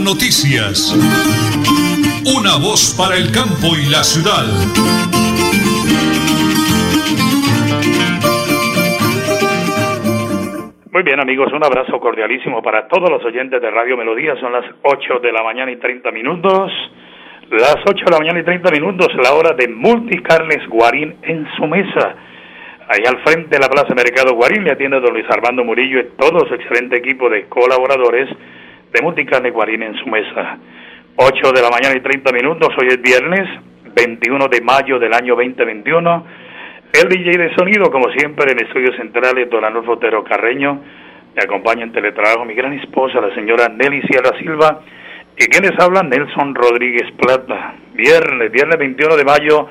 Noticias. Una voz para el campo y la ciudad. Muy bien amigos, un abrazo cordialísimo para todos los oyentes de Radio Melodía. Son las 8 de la mañana y 30 minutos. Las 8 de la mañana y 30 minutos, la hora de Multicarnes Guarín en su mesa. Ahí al frente de la Plaza Mercado Guarín le atiende don Luis Armando Murillo y todo su excelente equipo de colaboradores de Multicarnes Guarín en su mesa. 8 de la mañana y 30 minutos, hoy es viernes 21 de mayo del año 2021. El DJ de sonido, como siempre, en estudios centrales, don Arnulfo Otero Carreño. Me acompaña en teletrabajo mi gran esposa, la señora Nelly Sierra Silva. ¿Y quienes hablan? Nelson Rodríguez Plata. Viernes, viernes 21 de mayo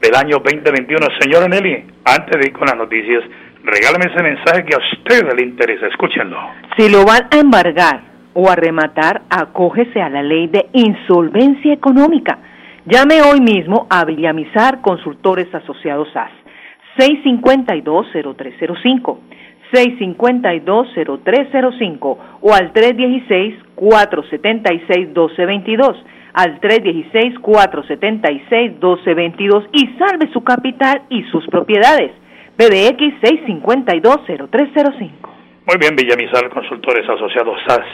del año 2021. Señora Nelly, antes de ir con las noticias, regálame ese mensaje que a usted le interesa. Escúchenlo. Si lo van a embargar o a rematar, acógese a la ley de insolvencia económica. Llame hoy mismo a Villamizar Consultores Asociados SAS. 652-0305. 652-0305 o al 316-476-1222 al 316-476-1222 y salve su capital y sus propiedades. PBX 652-0305. Muy bien, Villamizar, consultores asociados SAS.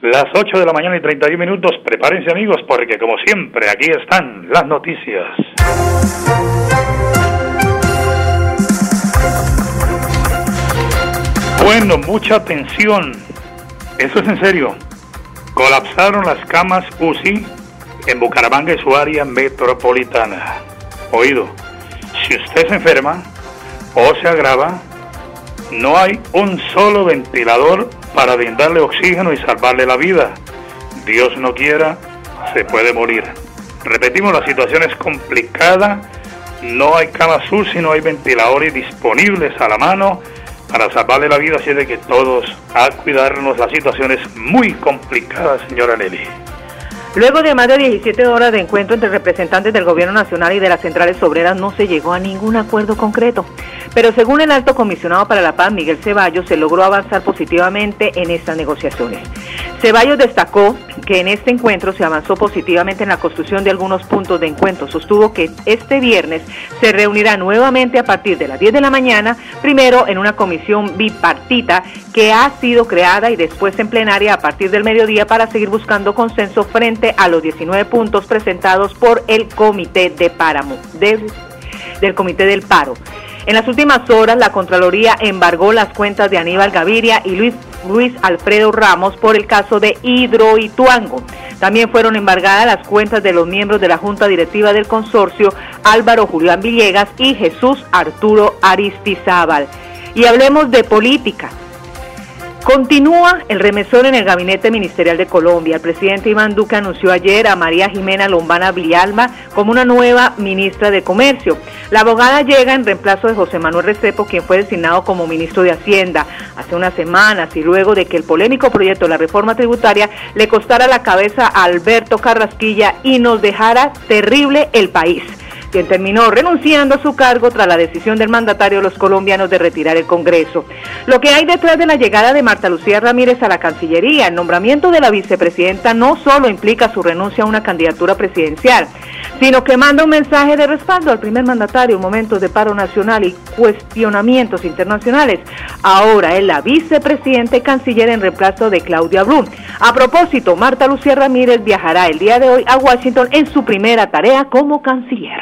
Las 8 de la mañana y 31 minutos, prepárense amigos porque como siempre aquí están las noticias. Bueno, mucha atención. Eso es en serio. Colapsaron las camas UCI en Bucaramanga y su área metropolitana. Oído, si usted se enferma o se agrava, no hay un solo ventilador para brindarle oxígeno y salvarle la vida. Dios no quiera, se puede morir. Repetimos, la situación es complicada, no hay camas UCI, no hay ventiladores disponibles a la mano para salvarle la vida, así de que todos a cuidarnos. La situación es muy complicada, señora Nelly. Luego de más de 17 horas de encuentro entre representantes del Gobierno Nacional y de las centrales obreras no se llegó a ningún acuerdo concreto. Pero según el alto comisionado para la paz, Miguel Ceballos, se logró avanzar positivamente en estas negociaciones. Ceballos destacó que en este encuentro se avanzó positivamente en la construcción de algunos puntos de encuentro. Sostuvo que este viernes se reunirá nuevamente a partir de las 10 de la mañana, primero en una comisión bipartita que ha sido creada y después en plenaria a partir del mediodía para seguir buscando consenso frente a los 19 puntos presentados por el Comité de Páramo, del, del Comité del Paro. En las últimas horas, la Contraloría embargó las cuentas de Aníbal Gaviria y Luis, Luis Alfredo Ramos por el caso de Hidroituango. También fueron embargadas las cuentas de los miembros de la Junta Directiva del Consorcio, Álvaro Julián Villegas y Jesús Arturo Aristizábal. Y hablemos de política. Continúa el remesón en el gabinete ministerial de Colombia. El presidente Iván Duque anunció ayer a María Jimena Lombana Villalma como una nueva ministra de Comercio. La abogada llega en reemplazo de José Manuel Restrepo, quien fue designado como ministro de Hacienda hace unas semanas y luego de que el polémico proyecto de la reforma tributaria le costara la cabeza a Alberto Carrasquilla y nos dejara terrible el país quien terminó renunciando a su cargo tras la decisión del mandatario de los colombianos de retirar el Congreso. Lo que hay detrás de la llegada de Marta Lucía Ramírez a la Cancillería, el nombramiento de la vicepresidenta no solo implica su renuncia a una candidatura presidencial, sino que manda un mensaje de respaldo al primer mandatario en momentos de paro nacional y cuestionamientos internacionales. Ahora es la vicepresidenta y canciller en reemplazo de Claudia Blum. A propósito, Marta Lucía Ramírez viajará el día de hoy a Washington en su primera tarea como canciller.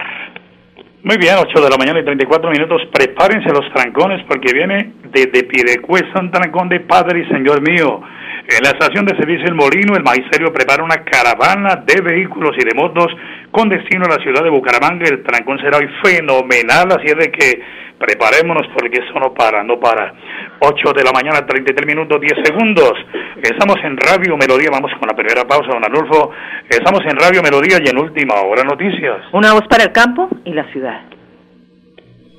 Muy bien, 8 de la mañana y 34 minutos. Prepárense los trancones porque viene desde Pidecuesta un trancón de Padre y Señor mío. En la estación de servicio El Molino, el magisterio prepara una caravana de vehículos y de motos con destino a la ciudad de Bucaramanga. El trancón será hoy fenomenal, así es de que preparémonos porque eso no para, no para. 8 de la mañana, 33 minutos, 10 segundos. Estamos en Radio Melodía, vamos con la primera pausa, don Arnulfo. Estamos en Radio Melodía y en última hora noticias. Una voz para el campo y la ciudad.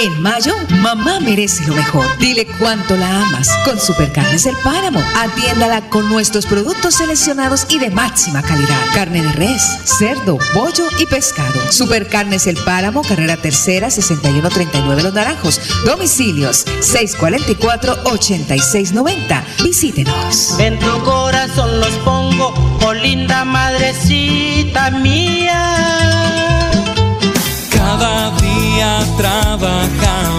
En mayo, mamá merece lo mejor. Dile cuánto la amas con Supercarnes El Páramo. Atiéndala con nuestros productos seleccionados y de máxima calidad. Carne de res, cerdo, pollo y pescado. Supercarnes El Páramo, carrera tercera, 6139 Los Naranjos. Domicilios, 644-8690. Visítenos. En tu corazón los pongo, oh linda madrecita mía. Cada día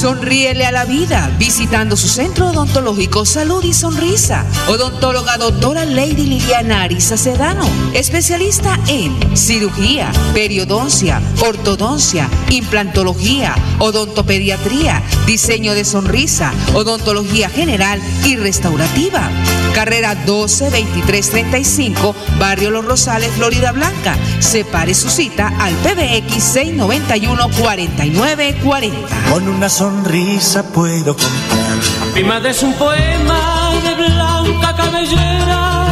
Sonríele a la vida visitando su centro odontológico Salud y Sonrisa. Odontóloga doctora Lady Liliana Arisa Sedano, especialista en cirugía, periodoncia, ortodoncia, implantología, odontopediatría, diseño de sonrisa, odontología general y restaurativa. Carrera 12 2335, Barrio Los Rosales, Florida Blanca. Separe su cita al PBX 691 4940. Con una sonrisa puedo. Mi madre es un poema de blanca cabellera.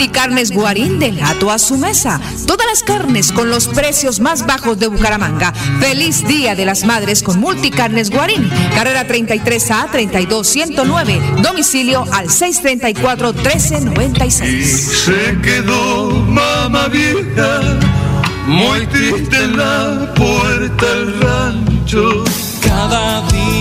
Multicarnes Guarín del gato a su mesa. Todas las carnes con los precios más bajos de Bucaramanga. Feliz Día de las Madres con Multicarnes Guarín. Carrera 33A 32109. Domicilio al 634-1396. Se quedó mamá vieja, muy triste en la puerta del rancho. Cada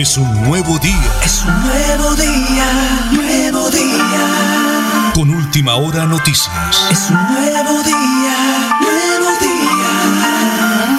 Es un nuevo día. Es un nuevo día, nuevo día. Con última hora noticias. Es un nuevo día, nuevo día.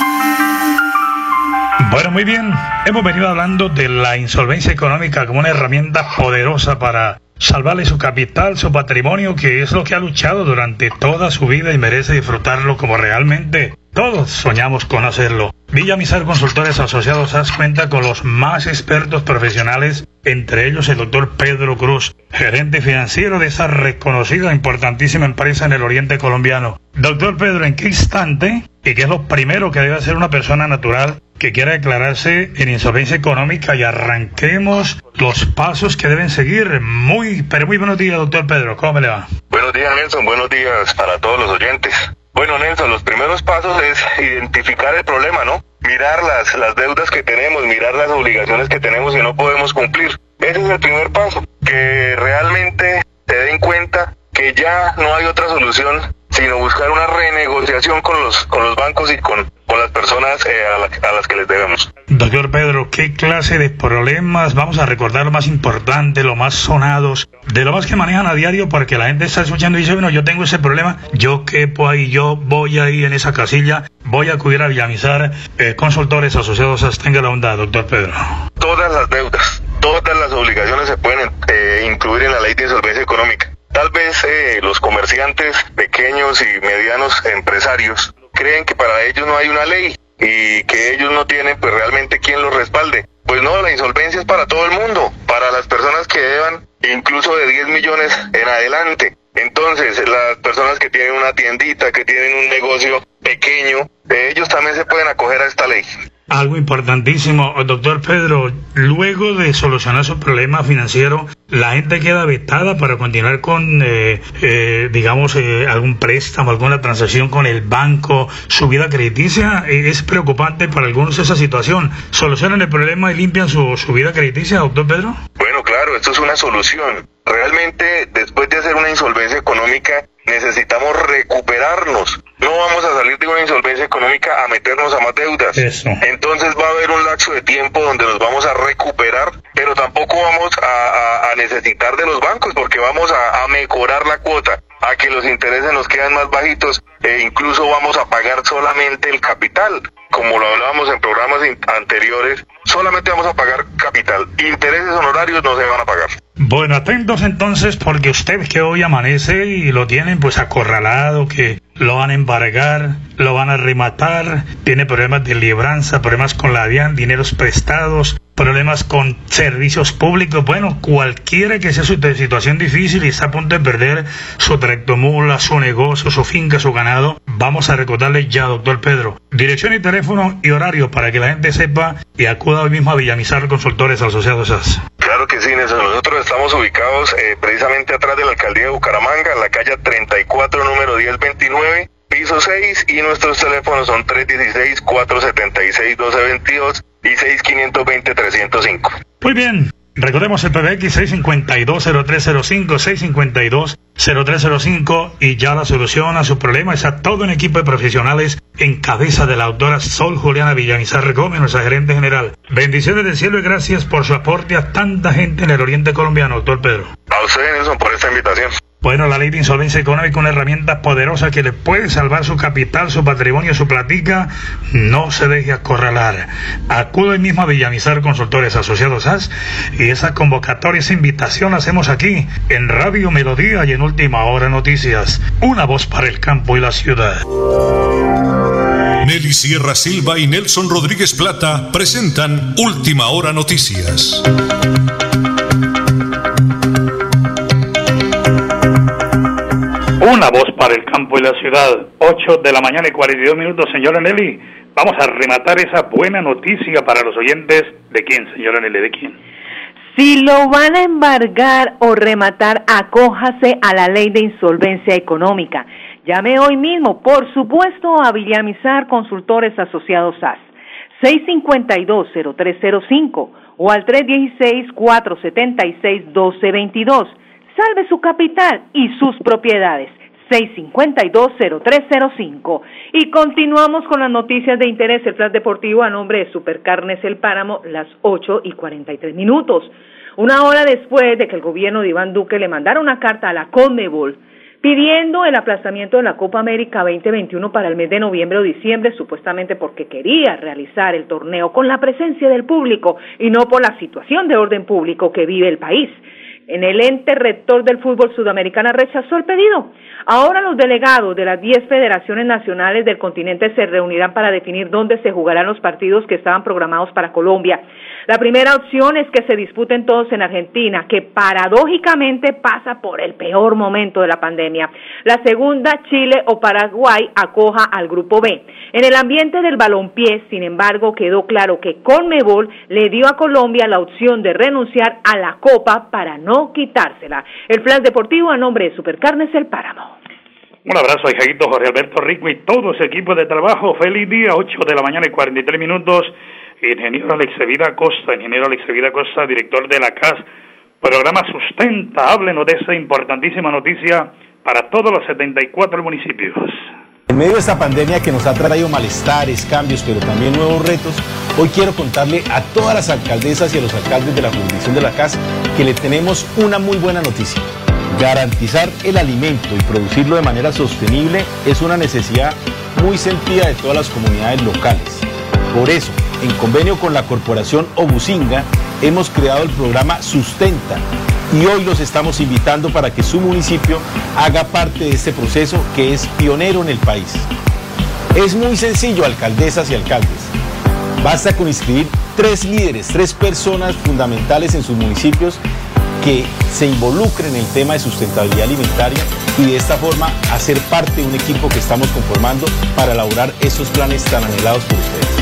Bueno, muy bien. Hemos venido hablando de la insolvencia económica como una herramienta poderosa para salvarle su capital, su patrimonio, que es lo que ha luchado durante toda su vida y merece disfrutarlo como realmente todos soñamos con hacerlo. Villa Misar Consultores Asociados AS cuenta con los más expertos profesionales, entre ellos el doctor Pedro Cruz, gerente financiero de esa reconocida e importantísima empresa en el oriente colombiano. Doctor Pedro, ¿en qué instante y qué es lo primero que debe hacer una persona natural que quiera declararse en insolvencia económica y arranquemos los pasos que deben seguir? Muy, pero muy buenos días, doctor Pedro, ¿cómo le va? Buenos días, Nelson. Buenos días para todos los oyentes. Bueno, Nelson, los primeros pasos es identificar el problema, ¿no? Mirar las, las deudas que tenemos, mirar las obligaciones que tenemos y no podemos cumplir. Ese es el primer paso, que realmente se den cuenta que ya no hay otra solución sino buscar una renegociación con los, con los bancos y con, con las personas eh, a, las que les debemos. Doctor Pedro, ¿qué clase de problemas? Vamos a recordar lo más importante, lo más sonados, de lo más que manejan a diario, porque la gente está escuchando y dice, bueno, yo tengo ese problema, yo quepo ahí, yo voy ahí en esa casilla, voy a acudir a Villamizar, eh, consultores asociados, tenga la onda, doctor Pedro. Todas las deudas, todas las obligaciones se pueden eh, incluir en la ley de insolvencia económica. Vez eh, los comerciantes pequeños y medianos empresarios creen que para ellos no hay una ley y que ellos no tienen pues realmente quien los respalde. Pues no, la insolvencia es para todo el mundo, para las personas que deban incluso de 10 millones en adelante. Entonces, las personas que tienen una tiendita, que tienen un negocio pequeño, ellos también se pueden acoger a esta ley. Algo importantísimo, doctor Pedro, luego de solucionar su problema financiero, la gente queda vetada para continuar con, eh, eh, digamos, eh, algún préstamo, alguna transacción con el banco, su vida crediticia. es preocupante para algunos esa situación. ¿Solucionan el problema y limpian su, su vida crediticia, doctor Pedro? Bueno, claro, esto es una solución. Realmente, después de hacer una insolvencia económica, necesitamos recuperarnos. No vamos a salir de una insolvencia económica a meternos a más deudas. Entonces va a haber un lapso de tiempo donde nos vamos a recuperar, pero tampoco vamos a, necesitar de los bancos porque vamos a, mejorar la cuota, a que los intereses nos quedan más bajitos e incluso vamos a pagar solamente el capital. Como lo hablábamos en programas anteriores, solamente vamos a pagar capital. Intereses honorarios no se van a pagar. Bueno, atentos entonces porque usted que hoy amanece y lo tienen pues acorralado, que lo van a embargar, lo van a rematar, tiene problemas de libranza, problemas con la DIAN, dineros prestados, problemas con servicios públicos. Bueno, cualquiera que sea su situación difícil y está a punto de perder su tractomula, su negocio, su finca, su ganado, vamos a recordarle ya, doctor Pedro, dirección y teléfono y horario para que la gente sepa y acuda hoy mismo a Villamizar Consultores Asociados Claro que sí, Nelson. Nosotros estamos ubicados eh, precisamente atrás de la alcaldía de Bucaramanga, en la calle 34, número 1029 piso 6 y nuestros teléfonos son 316-476-1222 y 6520-305. Muy bien. Recordemos el PBX 652-0305, 652-0305 y ya la solución a su problema está todo un equipo de profesionales en cabeza de la autora Sol Juliana Villamizar Gómez, nuestra gerente general. Bendiciones del cielo y gracias por su aporte a tanta gente en el oriente colombiano, doctor Pedro. A ustedes, Nelson, por esta invitación. Bueno, la ley de insolvencia económica, una herramienta poderosa que le puede salvar su capital, su patrimonio, su platica. No se deje acorralar. Acude mismo a Villamizar Consultores Asociados AS y esa convocatoria, esa invitación la hacemos aquí en Radio Melodía y en Última Hora Noticias. Una voz para el campo y la ciudad. Nelly Sierra Silva y Nelson Rodríguez Plata presentan Última Hora Noticias. Para el campo y la ciudad. 8 de la mañana y 42 minutos, señora Nelly. Vamos a rematar esa buena noticia para los oyentes. ¿De quién, señora Nelly? ¿De quién? Si lo van a embargar o rematar, acójase a la ley de insolvencia económica. Llame hoy mismo, por supuesto, a Villamizar Consultores Asociados SAS. 652-0305 o al 316-476-1222 Salve su capital y sus propiedades. 652-0305. Y continuamos con las noticias de interés. El plan deportivo a nombre de Supercarnes El Páramo, las 8 y 43 minutos. Una hora después de que el gobierno de Iván Duque le mandara una carta a la Conmebol pidiendo el aplazamiento de la Copa América 2021 para el mes de noviembre o diciembre, supuestamente porque quería realizar el torneo con la presencia del público y no por la situación de orden público que vive el país en el ente rector del fútbol sudamericana rechazó el pedido. Ahora los delegados de las 10 federaciones nacionales del continente se reunirán para definir dónde se jugarán los partidos que estaban programados para Colombia. La primera opción es que se disputen todos en Argentina, que paradójicamente pasa por el peor momento de la pandemia. La segunda, Chile o Paraguay acoja al grupo B. En el ambiente del balompié, sin embargo, quedó claro que Conmebol le dio a Colombia la opción de renunciar a la Copa para no quitársela. El Flash Deportivo a nombre de Supercarnes El Páramo. Un abrazo a Jaguito Jorge Alberto Rico y todo ese equipo de trabajo. Feliz día, 8 de la mañana y 43 minutos. Ingeniero Alex Vida Costa, ingeniero Alex Vida Costa, director de la CAS, programa Sustenta, háblenos de esa importantísima noticia para todos los 74 municipios. En medio de esta pandemia que nos ha traído malestares, cambios, pero también nuevos retos, hoy quiero contarle a todas las alcaldesas y a los alcaldes de la jurisdicción de la CAS que le tenemos una muy buena noticia. Garantizar el alimento y producirlo de manera sostenible es una necesidad muy sentida de todas las comunidades locales. Por eso, en convenio con la corporación Obusinga, hemos creado el programa Sustenta y hoy los estamos invitando para que su municipio haga parte de este proceso que es pionero en el país. Es muy sencillo, alcaldesas y alcaldes. Basta con inscribir tres líderes, tres personas fundamentales en sus municipios que se involucren en el tema de sustentabilidad alimentaria y de esta forma hacer parte de un equipo que estamos conformando para elaborar esos planes tan anhelados por ustedes.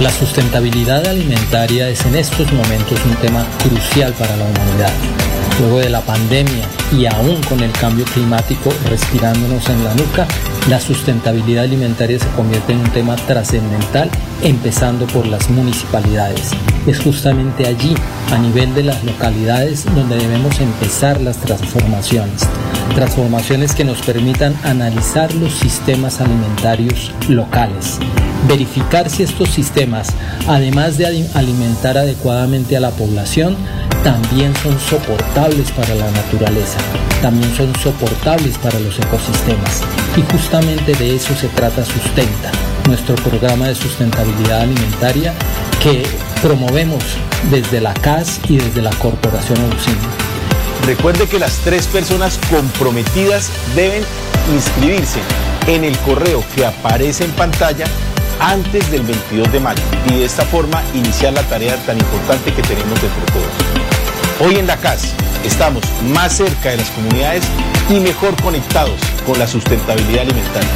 La sustentabilidad alimentaria es en estos momentos un tema crucial para la humanidad. Luego de la pandemia y aún con el cambio climático respirándonos en la nuca, la sustentabilidad alimentaria se convierte en un tema trascendental, empezando por las municipalidades. Es justamente allí, a nivel de las localidades, donde debemos empezar las transformaciones. Transformaciones que nos permitan analizar los sistemas alimentarios locales, verificar si estos sistemas, además de alimentar adecuadamente a la población, también son soportables para la naturaleza, también son soportables para los ecosistemas. Y justamente de eso se trata Sustenta, nuestro programa de sustentabilidad alimentaria que promovemos desde la CAS y desde la Corporación Obucina. Recuerde que las tres personas comprometidas deben inscribirse en el correo que aparece en pantalla antes del 22 de mayo y de esta forma iniciar la tarea tan importante que tenemos entre todos. Hoy en la CAS estamos más cerca de las comunidades y mejor conectados con la sustentabilidad alimentaria.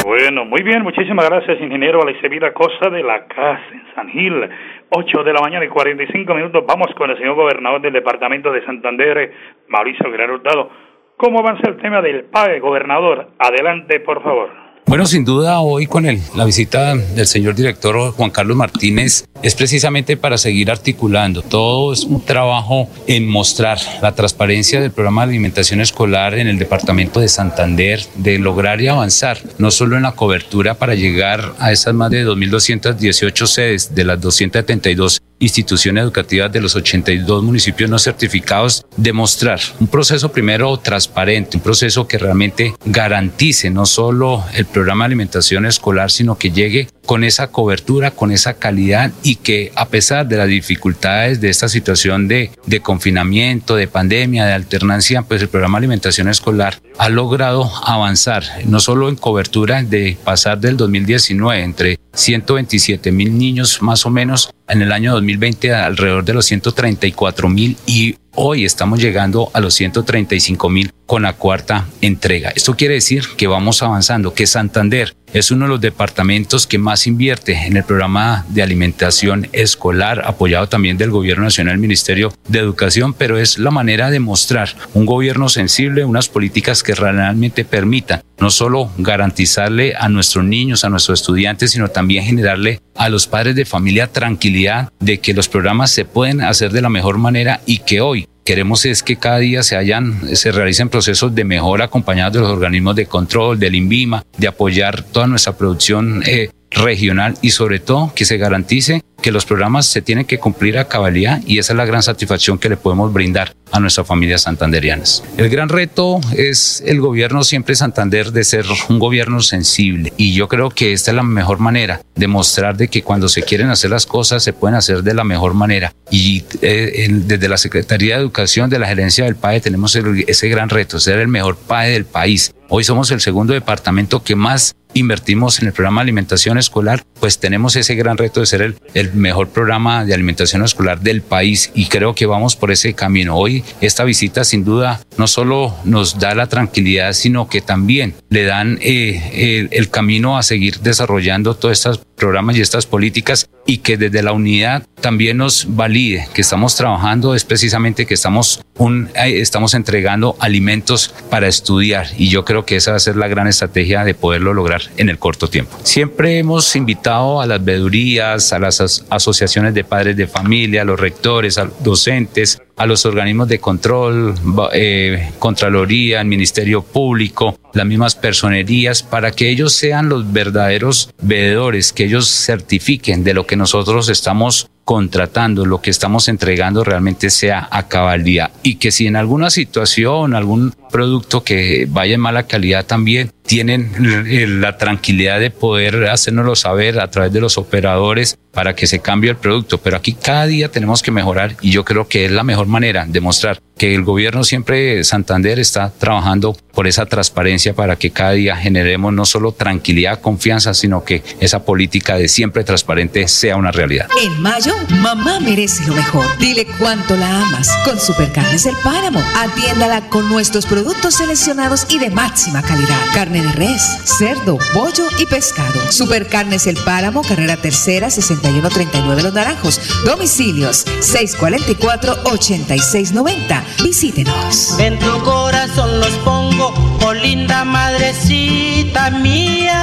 Bueno, muy bien, muchísimas gracias, ingeniero Vida Costa de la CAS en San Gil. 8 de la mañana y 45 minutos. Vamos con el señor gobernador del departamento de Santander, Mauricio Guerrero Hurtado. ¿Cómo avanza el tema del PAE, gobernador? Adelante, por favor. Bueno, sin duda hoy con el, la visita del señor director Juan Carlos Martínez es precisamente para seguir articulando. Todo es un trabajo en mostrar la transparencia del programa de alimentación escolar en el departamento de Santander, de lograr y avanzar, no solo en la cobertura para llegar a esas más de 2.218 sedes de las 272 instituciones educativas de los 82 municipios no certificados, demostrar un proceso primero transparente, un proceso que realmente garantice no solo el programa de alimentación escolar, sino que llegue con esa cobertura, con esa calidad y que a pesar de las dificultades de esta situación de, confinamiento, de pandemia, de alternancia, pues el programa de alimentación escolar ha logrado avanzar, no solo en cobertura de pasar del 2019 entre 127 mil niños más o menos en el año 2020 alrededor de los 134 mil y hoy estamos llegando a los 135 mil con la cuarta entrega. Esto quiere decir que vamos avanzando, que Santander es uno de los departamentos que más invierte en el programa de alimentación escolar, apoyado también del Gobierno Nacional, Ministerio de Educación, pero es la manera de mostrar un gobierno sensible, unas políticas que realmente permitan no solo garantizarle a nuestros niños, a nuestros estudiantes, sino también generarle a los padres de familia tranquilidad de que los programas se pueden hacer de la mejor manera y que hoy queremos es que cada día se hayan, se realicen procesos de mejora acompañados de los organismos de control, del INVIMA, de apoyar toda nuestra producción eh, regional y sobre todo que se garantice que los programas se tienen que cumplir a cabalidad y esa es la gran satisfacción que le podemos brindar a nuestras familias santanderianas. El gran reto es el gobierno siempre Santander de ser un gobierno sensible y yo creo que esta es la mejor manera de mostrar de que cuando se quieren hacer las cosas se pueden hacer de la mejor manera y eh, desde la Secretaría de Educación de la gerencia del PAE tenemos ese gran reto, ser el mejor PAE del país. Hoy somos el segundo departamento que más invertimos en el programa de alimentación escolar, pues tenemos ese gran reto de ser el, el, mejor programa de alimentación escolar del país y creo que vamos por ese camino. Hoy esta visita sin duda no solo nos da la tranquilidad, sino que también le dan eh, el, camino a seguir desarrollando todos estos programas y estas políticas y que desde la unidad también nos valide que estamos trabajando es precisamente que estamos un, eh, estamos entregando alimentos para estudiar y yo creo que esa va a ser la gran estrategia de poderlo lograr en el corto tiempo. Siempre hemos invitado a las vedurías, a las asociaciones de padres de familia, a los rectores, a los docentes, a los organismos de control, eh, Contraloría, el Ministerio Público, las mismas personerías, para que ellos sean los verdaderos veedores, que ellos certifiquen de lo que nosotros estamos contratando, lo que estamos entregando realmente sea a cabalidad y que si en alguna situación, algún producto que vaya en mala calidad también tienen la tranquilidad de poder hacérnoslo saber a través de los operadores para que se cambie el producto. Pero aquí cada día tenemos que mejorar y yo creo que es la mejor manera de mostrar que el gobierno siempre Santander está trabajando por esa transparencia para que cada día generemos no solo tranquilidad, confianza, sino que esa política de siempre transparente sea una realidad. En mayo, mamá merece lo mejor. Dile cuánto la amas con Supercarnes del Páramo. Atiéndala con nuestros productos seleccionados y de máxima calidad. Carne de res, cerdo, pollo y pescado. Supercarnes El Páramo, carrera tercera, 6139 Los Naranjos. Domicilios 644-8690. Visítenos. En tu corazón los pongo, oh linda madrecita mía.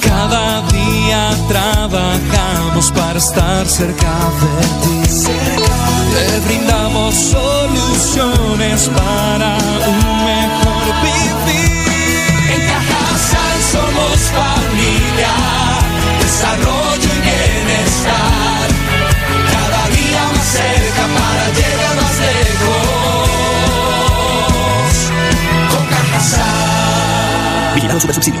Cada día trabajamos para estar cerca de ti. Te brindamos soluciones para un Cajasal. Vigilado Super Subsidio.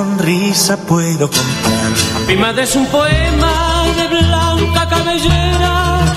sonrisa puedo comprar. Mi madre es un poema de blanca cabellera.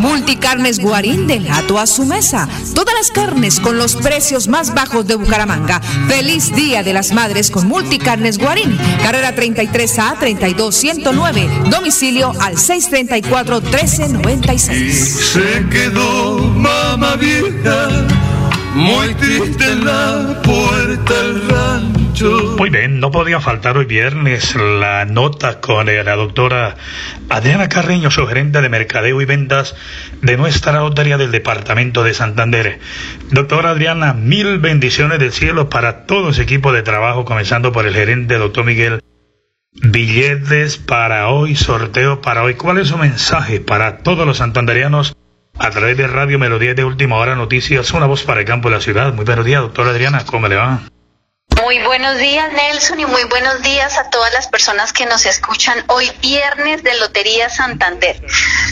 Multicarnes Guarín del Gato a su mesa. Todas las carnes con los precios más bajos de Bucaramanga. Feliz Día de las Madres con Multicarnes Guarín. Carrera 33A 32109. Domicilio al 634 1396. Se quedó mamá vieja, muy triste en la puerta del. Muy bien, no podía faltar hoy viernes la nota con la doctora Adriana Carreño, su gerente de mercadeo y ventas de nuestra lotería del departamento de Santander. Doctora Adriana, mil bendiciones del cielo para todo ese equipo de trabajo, comenzando por el gerente, doctor Miguel. Billetes para hoy, sorteo para hoy. ¿Cuál es su mensaje para todos los santanderianos a través de Radio Melodía de Última Hora Noticias? Una voz para el campo de la ciudad. Muy buenos días, doctora Adriana, ¿cómo le va? Muy buenos días, Nelson, y muy buenos días a todas las personas que nos escuchan hoy viernes de Lotería Santander.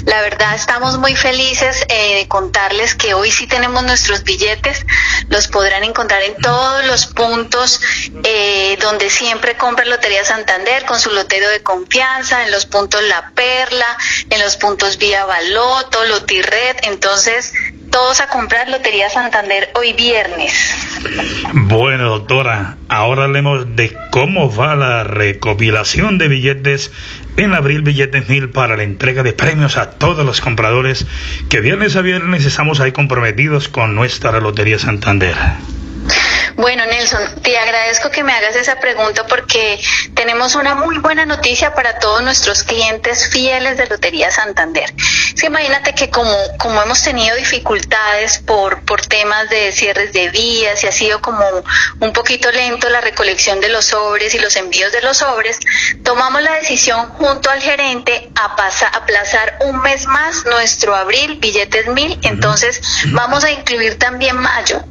La verdad, estamos muy felices eh, de contarles que hoy sí tenemos nuestros billetes. Los podrán encontrar en todos los puntos eh, donde siempre compra Lotería Santander con su lotero de confianza, en los puntos La Perla, en los puntos Vía Baloto, Lotirred. Entonces, todos a comprar Lotería Santander hoy viernes. Bueno, doctora, ahora hablemos de cómo va la recopilación de billetes en Abril Billetes Mil para la entrega de premios a todos los compradores que viernes a viernes estamos ahí comprometidos con nuestra Lotería Santander. Bueno, Nelson, te agradezco que me hagas esa pregunta porque tenemos una muy buena noticia para todos nuestros clientes fieles de Lotería Santander. Sí, imagínate que como, como hemos tenido dificultades por, por temas de cierres de vías y ha sido como un poquito lento la recolección de los sobres y los envíos de los sobres, tomamos la decisión junto al gerente a, pasar, a aplazar un mes más nuestro abril, billetes mil, entonces vamos a incluir también mayo.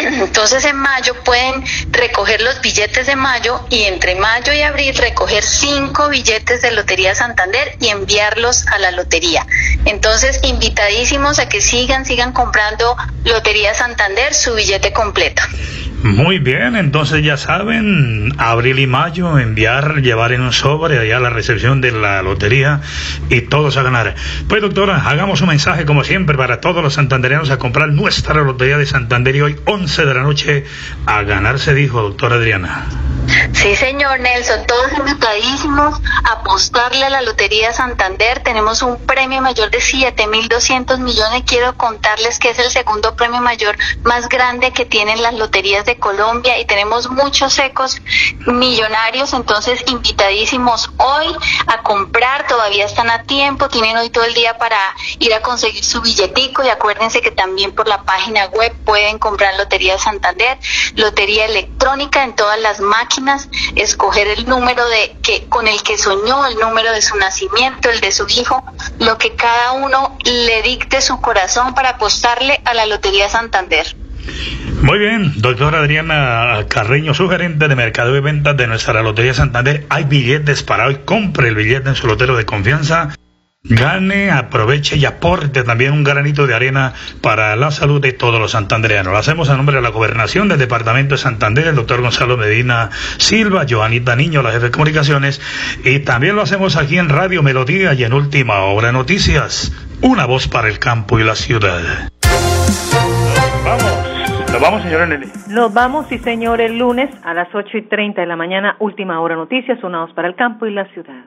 Entonces en mayo pueden recoger los billetes de mayo y entre mayo y abril recoger cinco billetes de Lotería Santander y enviarlos a la lotería. Entonces invitadísimos a que sigan, sigan comprando Lotería Santander su billete completo. Muy bien, entonces ya saben, abril y mayo, enviar, llevar en un sobre allá la recepción de la lotería y todos a ganar. Pues doctora, hagamos un mensaje como siempre para todos los santandereanos a comprar nuestra lotería de Santander y hoy 11 de la noche a ganar se dijo, doctora Adriana. Sí, señor Nelson, todos invitadísimos a apostarle a la Lotería Santander. Tenemos un premio mayor de 7.200 millones. Quiero contarles que es el segundo premio mayor más grande que tienen las loterías de Colombia y tenemos muchos ecos millonarios. Entonces, invitadísimos hoy a comprar. Todavía están a tiempo. Tienen hoy todo el día para ir a conseguir su billetico. Y acuérdense que también por la página web pueden comprar Lotería Santander, Lotería Electrónica en todas las máquinas escoger el número de que con el que soñó, el número de su nacimiento, el de su hijo, lo que cada uno le dicte su corazón para apostarle a la Lotería Santander. Muy bien, doctora Adriana Carreño, su gerente de mercado y ventas de nuestra Lotería Santander. Hay billetes para hoy. Compre el billete en su lotero de confianza Gane, aproveche y aporte también un granito de arena para la salud de todos los santandereanos. Lo hacemos a nombre de la Gobernación del Departamento de Santander, el doctor Gonzalo Medina Silva, Joanita Niño, la jefe de comunicaciones, y también lo hacemos aquí en Radio Melodía y en Última Hora Noticias, una voz para el campo y la ciudad. Vamos, nos vamos, señora Nelly. Nos vamos, sí, señor, el lunes a las 8 y 30 de la mañana, Última Hora Noticias, una voz para el campo y la ciudad.